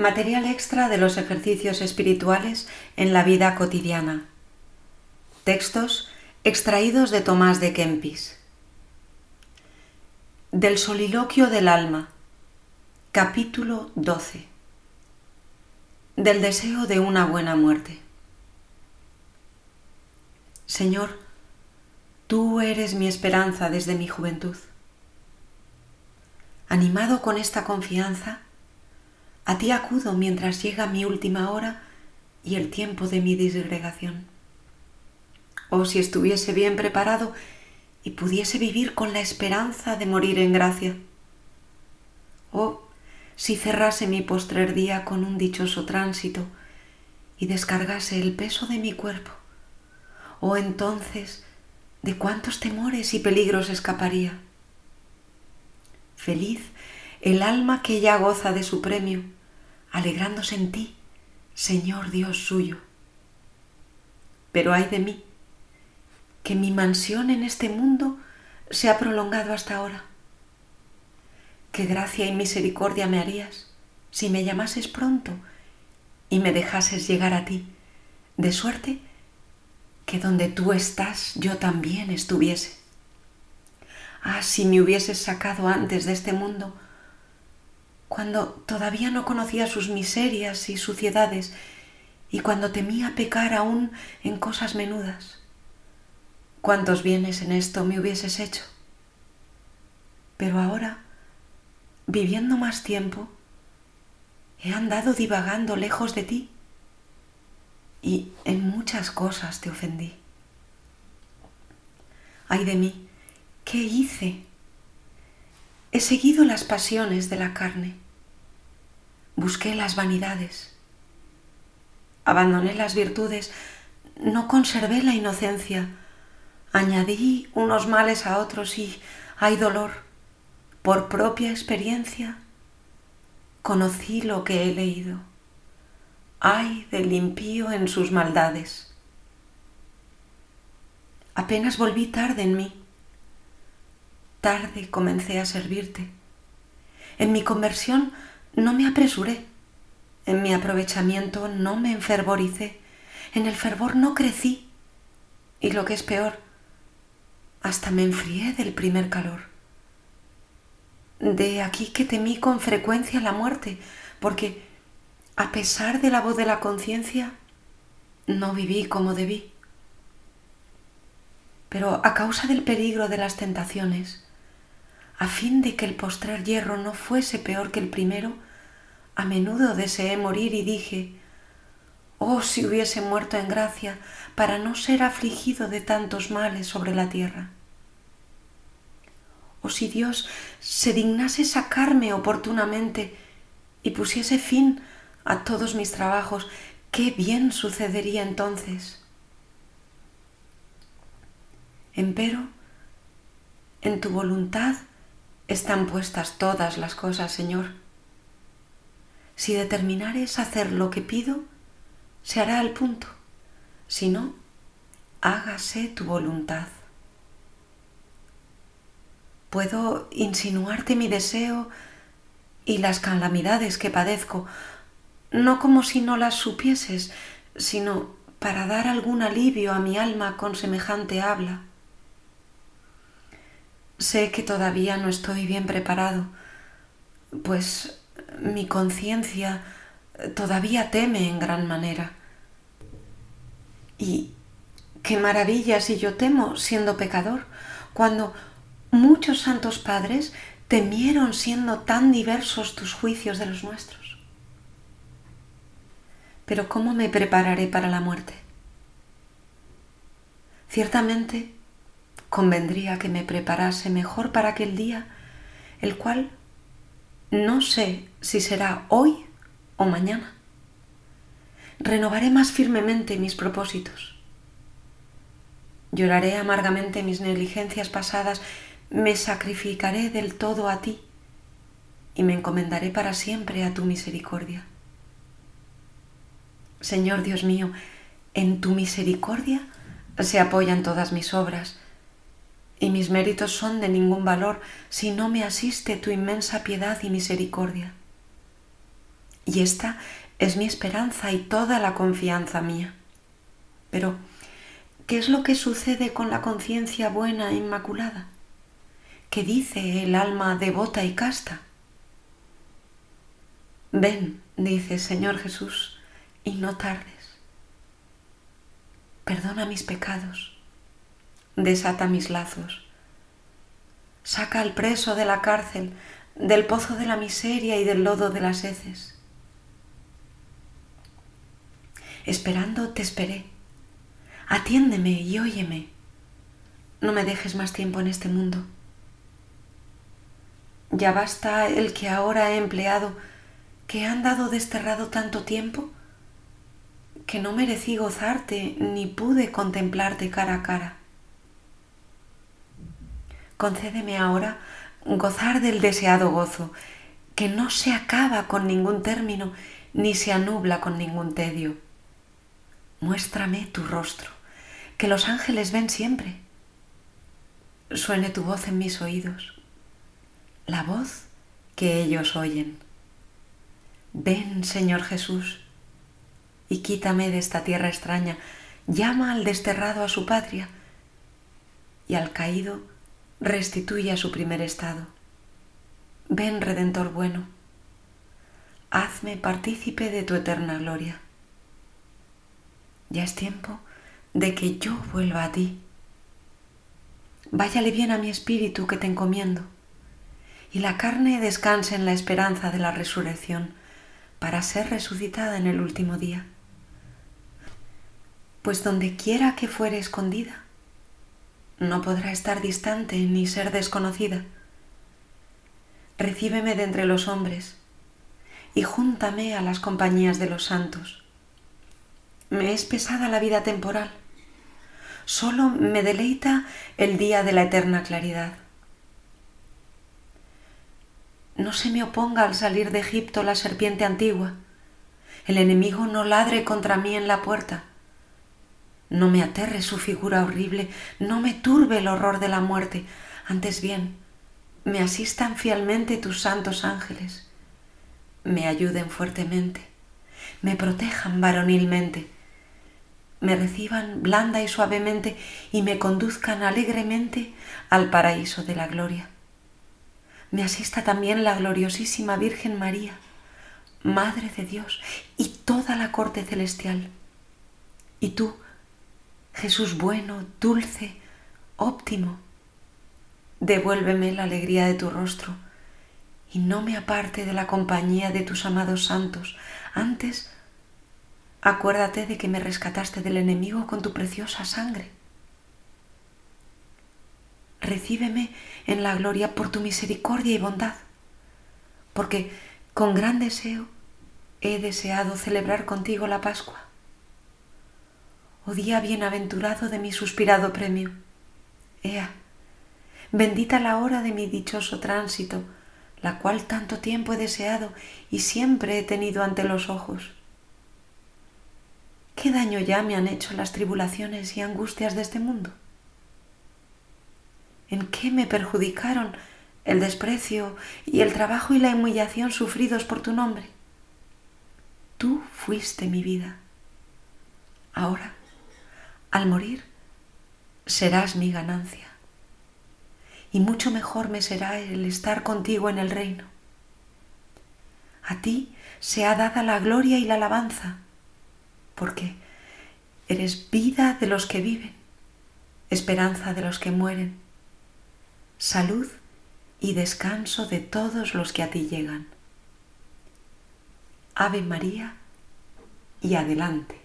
Material extra de los ejercicios espirituales en la vida cotidiana. Textos extraídos de Tomás de Kempis. Del soliloquio del alma. Capítulo 12. Del deseo de una buena muerte. Señor, tú eres mi esperanza desde mi juventud. Animado con esta confianza, a ti acudo mientras llega mi última hora y el tiempo de mi disgregación. Oh, si estuviese bien preparado y pudiese vivir con la esperanza de morir en gracia. Oh, si cerrase mi postrer día con un dichoso tránsito y descargase el peso de mi cuerpo. Oh, entonces, ¿de cuántos temores y peligros escaparía? Feliz el alma que ya goza de su premio, alegrándose en ti, Señor Dios suyo. Pero ay de mí, que mi mansión en este mundo se ha prolongado hasta ahora. Qué gracia y misericordia me harías si me llamases pronto y me dejases llegar a ti, de suerte que donde tú estás yo también estuviese. Ah, si me hubieses sacado antes de este mundo, cuando todavía no conocía sus miserias y suciedades y cuando temía pecar aún en cosas menudas. ¿Cuántos bienes en esto me hubieses hecho? Pero ahora, viviendo más tiempo, he andado divagando lejos de ti y en muchas cosas te ofendí. Ay de mí, ¿qué hice? He seguido las pasiones de la carne, busqué las vanidades, abandoné las virtudes, no conservé la inocencia, añadí unos males a otros y hay dolor. Por propia experiencia conocí lo que he leído. Ay del impío en sus maldades. Apenas volví tarde en mí tarde comencé a servirte. En mi conversión no me apresuré, en mi aprovechamiento no me enfervoricé, en el fervor no crecí y lo que es peor, hasta me enfrié del primer calor. De aquí que temí con frecuencia la muerte, porque a pesar de la voz de la conciencia, no viví como debí. Pero a causa del peligro de las tentaciones, a fin de que el postrer hierro no fuese peor que el primero, a menudo deseé morir y dije, oh si hubiese muerto en gracia para no ser afligido de tantos males sobre la tierra. O si Dios se dignase sacarme oportunamente y pusiese fin a todos mis trabajos, qué bien sucedería entonces. Empero, en tu voluntad están puestas todas las cosas, Señor. Si determinares hacer lo que pido, se hará al punto. Si no, hágase tu voluntad. Puedo insinuarte mi deseo y las calamidades que padezco, no como si no las supieses, sino para dar algún alivio a mi alma con semejante habla. Sé que todavía no estoy bien preparado, pues mi conciencia todavía teme en gran manera. Y qué maravilla si yo temo siendo pecador, cuando muchos santos padres temieron siendo tan diversos tus juicios de los nuestros. Pero ¿cómo me prepararé para la muerte? Ciertamente, convendría que me preparase mejor para aquel día, el cual no sé si será hoy o mañana. Renovaré más firmemente mis propósitos. Lloraré amargamente mis negligencias pasadas, me sacrificaré del todo a ti y me encomendaré para siempre a tu misericordia. Señor Dios mío, en tu misericordia se apoyan todas mis obras, y mis méritos son de ningún valor si no me asiste tu inmensa piedad y misericordia. y esta es mi esperanza y toda la confianza mía. Pero, ¿qué es lo que sucede con la conciencia buena e inmaculada? ¿Qué dice el alma devota y casta? Ven, dice Señor Jesús, y no tardes. Perdona mis pecados, desata mis lazos, saca al preso de la cárcel, del pozo de la miseria y del lodo de las heces. Esperando te esperé. Atiéndeme y óyeme. No me dejes más tiempo en este mundo. Ya basta el que ahora he empleado, que he andado desterrado tanto tiempo, que no merecí gozarte ni pude contemplarte cara a cara. Concédeme ahora gozar del deseado gozo, que no se acaba con ningún término ni se anubla con ningún tedio. Muéstrame tu rostro, que los ángeles ven siempre. Suene tu voz en mis oídos, la voz que ellos oyen. Ven, Señor Jesús, y quítame de esta tierra extraña, llama al desterrado a su patria y al caído restituye a su primer estado. Ven, Redentor bueno, hazme partícipe de tu eterna gloria. Ya es tiempo de que yo vuelva a ti. Váyale bien a mi espíritu que te encomiendo, y la carne descanse en la esperanza de la resurrección para ser resucitada en el último día. Pues donde quiera que fuere escondida, no podrá estar distante ni ser desconocida. Recíbeme de entre los hombres y júntame a las compañías de los santos. Me es pesada la vida temporal, solo me deleita el día de la eterna claridad. No se me oponga al salir de Egipto la serpiente antigua, el enemigo no ladre contra mí en la puerta no me aterre su figura horrible, no me turbe el horror de la muerte, antes bien, me asistan fielmente tus santos ángeles, me ayuden fuertemente, me protejan varonilmente, me reciban blanda y suavemente y me conduzcan alegremente al paraíso de la gloria. Me asista también la gloriosísima Virgen María, Madre de Dios y toda la corte celestial. Y tú, Jesús bueno, dulce, óptimo, devuélveme la alegría de tu rostro y no me aparte de la compañía de tus amados santos. Antes, acuérdate de que me rescataste del enemigo con tu preciosa sangre. Recíbeme en la gloria por tu misericordia y bondad, porque con gran deseo he deseado celebrar contigo la Pascua día bienaventurado de mi suspirado premio. Ea, bendita la hora de mi dichoso tránsito, la cual tanto tiempo he deseado y siempre he tenido ante los ojos. ¿Qué daño ya me han hecho las tribulaciones y angustias de este mundo? ¿En qué me perjudicaron el desprecio y el trabajo y la humillación sufridos por tu nombre? Tú fuiste mi vida. Ahora al morir serás mi ganancia y mucho mejor me será el estar contigo en el reino. A ti se ha dada la gloria y la alabanza, porque eres vida de los que viven, esperanza de los que mueren, salud y descanso de todos los que a ti llegan. Ave María y adelante.